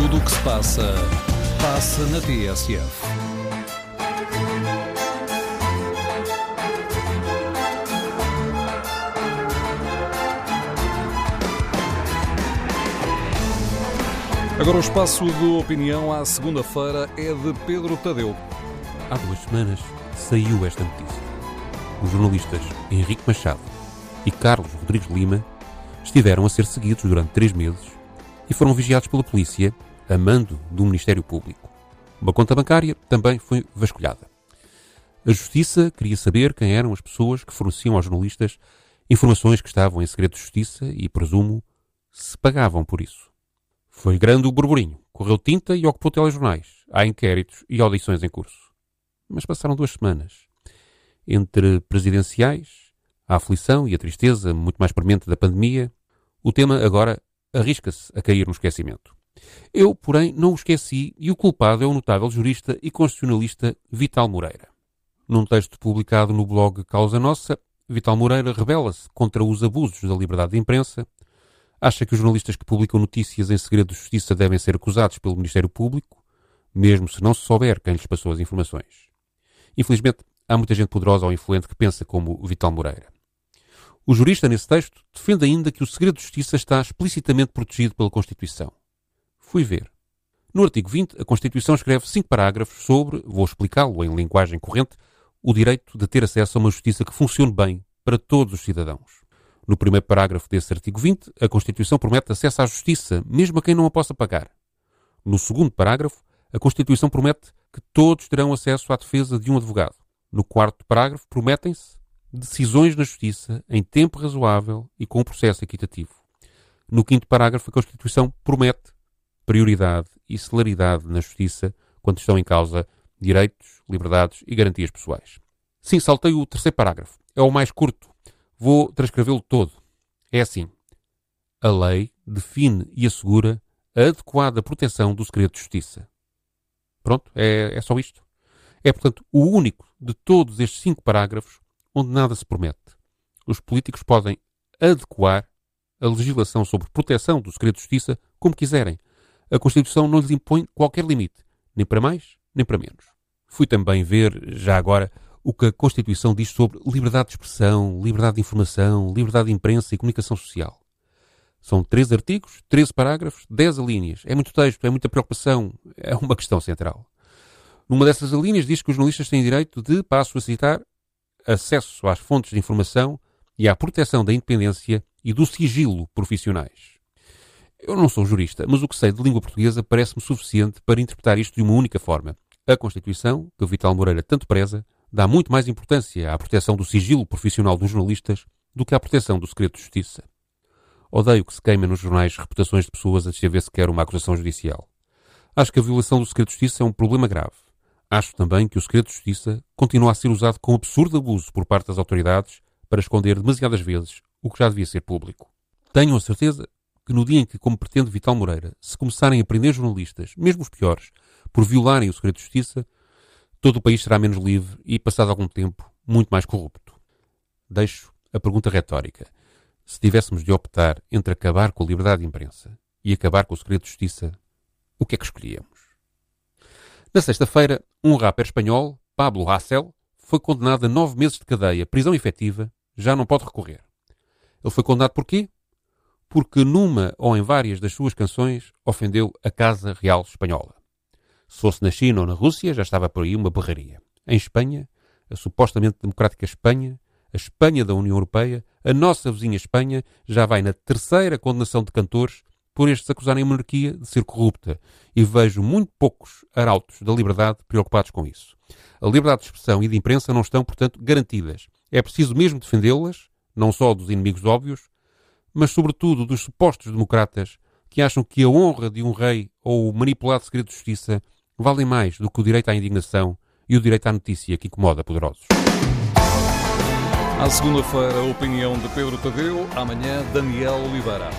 Tudo o que se passa, passa na TSF. Agora o espaço de opinião à segunda-feira é de Pedro Tadeu. Há duas semanas saiu esta notícia. Os jornalistas Henrique Machado e Carlos Rodrigues Lima estiveram a ser seguidos durante três meses e foram vigiados pela polícia a mando do Ministério Público. Uma conta bancária também foi vasculhada. A Justiça queria saber quem eram as pessoas que forneciam aos jornalistas informações que estavam em segredo de justiça e, presumo, se pagavam por isso. Foi grande o burburinho, correu tinta e ocupou telejornais. Há inquéritos e audições em curso. Mas passaram duas semanas. Entre presidenciais, a aflição e a tristeza muito mais premente da pandemia, o tema agora arrisca-se a cair no esquecimento. Eu, porém, não o esqueci e o culpado é o notável jurista e constitucionalista Vital Moreira. Num texto publicado no blog Causa Nossa, Vital Moreira rebela-se contra os abusos da liberdade de imprensa Acha que os jornalistas que publicam notícias em segredo de justiça devem ser acusados pelo Ministério Público, mesmo se não se souber quem lhes passou as informações. Infelizmente, há muita gente poderosa ou influente que pensa como Vital Moreira. O jurista, nesse texto, defende ainda que o segredo de justiça está explicitamente protegido pela Constituição. Fui ver. No artigo 20, a Constituição escreve cinco parágrafos sobre, vou explicá-lo em linguagem corrente, o direito de ter acesso a uma justiça que funcione bem para todos os cidadãos. No primeiro parágrafo desse artigo 20, a Constituição promete acesso à justiça, mesmo a quem não a possa pagar. No segundo parágrafo, a Constituição promete que todos terão acesso à defesa de um advogado. No quarto parágrafo, prometem-se decisões na justiça em tempo razoável e com um processo equitativo. No quinto parágrafo, a Constituição promete prioridade e celeridade na justiça quando estão em causa direitos, liberdades e garantias pessoais. Sim, saltei o terceiro parágrafo. É o mais curto Vou transcrevê-lo todo. É assim. A lei define e assegura a adequada proteção do segredo de justiça. Pronto, é, é só isto. É, portanto, o único de todos estes cinco parágrafos onde nada se promete. Os políticos podem adequar a legislação sobre proteção do segredo de justiça como quiserem. A Constituição não lhes impõe qualquer limite, nem para mais, nem para menos. Fui também ver, já agora, o que a Constituição diz sobre liberdade de expressão, liberdade de informação, liberdade de imprensa e comunicação social. São três artigos, 13 parágrafos, 10 alíneas. É muito texto, é muita preocupação, é uma questão central. Numa dessas alíneas diz que os jornalistas têm direito de, passo a citar, acesso às fontes de informação e à proteção da independência e do sigilo profissionais. Eu não sou jurista, mas o que sei de língua portuguesa parece-me suficiente para interpretar isto de uma única forma. A Constituição, que o Vital Moreira tanto preza, dá muito mais importância à proteção do sigilo profissional dos jornalistas do que à proteção do segredo de justiça. Odeio que se queimem nos jornais reputações de pessoas a descrever sequer uma acusação judicial. Acho que a violação do segredo de justiça é um problema grave. Acho também que o segredo de justiça continua a ser usado com absurdo abuso por parte das autoridades para esconder demasiadas vezes o que já devia ser público. Tenho a certeza que no dia em que, como pretende Vital Moreira, se começarem a prender jornalistas, mesmo os piores, por violarem o segredo de justiça, todo o país será menos livre e, passado algum tempo, muito mais corrupto. Deixo a pergunta retórica. Se tivéssemos de optar entre acabar com a liberdade de imprensa e acabar com o segredo de justiça, o que é que escolhíamos? Na sexta-feira, um rapper espanhol, Pablo Hassel, foi condenado a nove meses de cadeia, prisão efetiva, já não pode recorrer. Ele foi condenado por quê? Porque numa ou em várias das suas canções ofendeu a Casa Real Espanhola. Se fosse na China ou na Rússia, já estava por aí uma barraria. Em Espanha, a supostamente democrática Espanha, a Espanha da União Europeia, a nossa vizinha Espanha, já vai na terceira condenação de cantores por estes acusarem a monarquia de ser corrupta. E vejo muito poucos arautos da liberdade preocupados com isso. A liberdade de expressão e de imprensa não estão, portanto, garantidas. É preciso mesmo defendê-las, não só dos inimigos óbvios, mas sobretudo dos supostos democratas que acham que a honra de um rei ou o manipulado segredo de justiça valem mais do que o direito à indignação e o direito à notícia que incomoda poderosos. À segunda-feira, a opinião de Pedro Tadeu. Amanhã, Daniel Oliveira.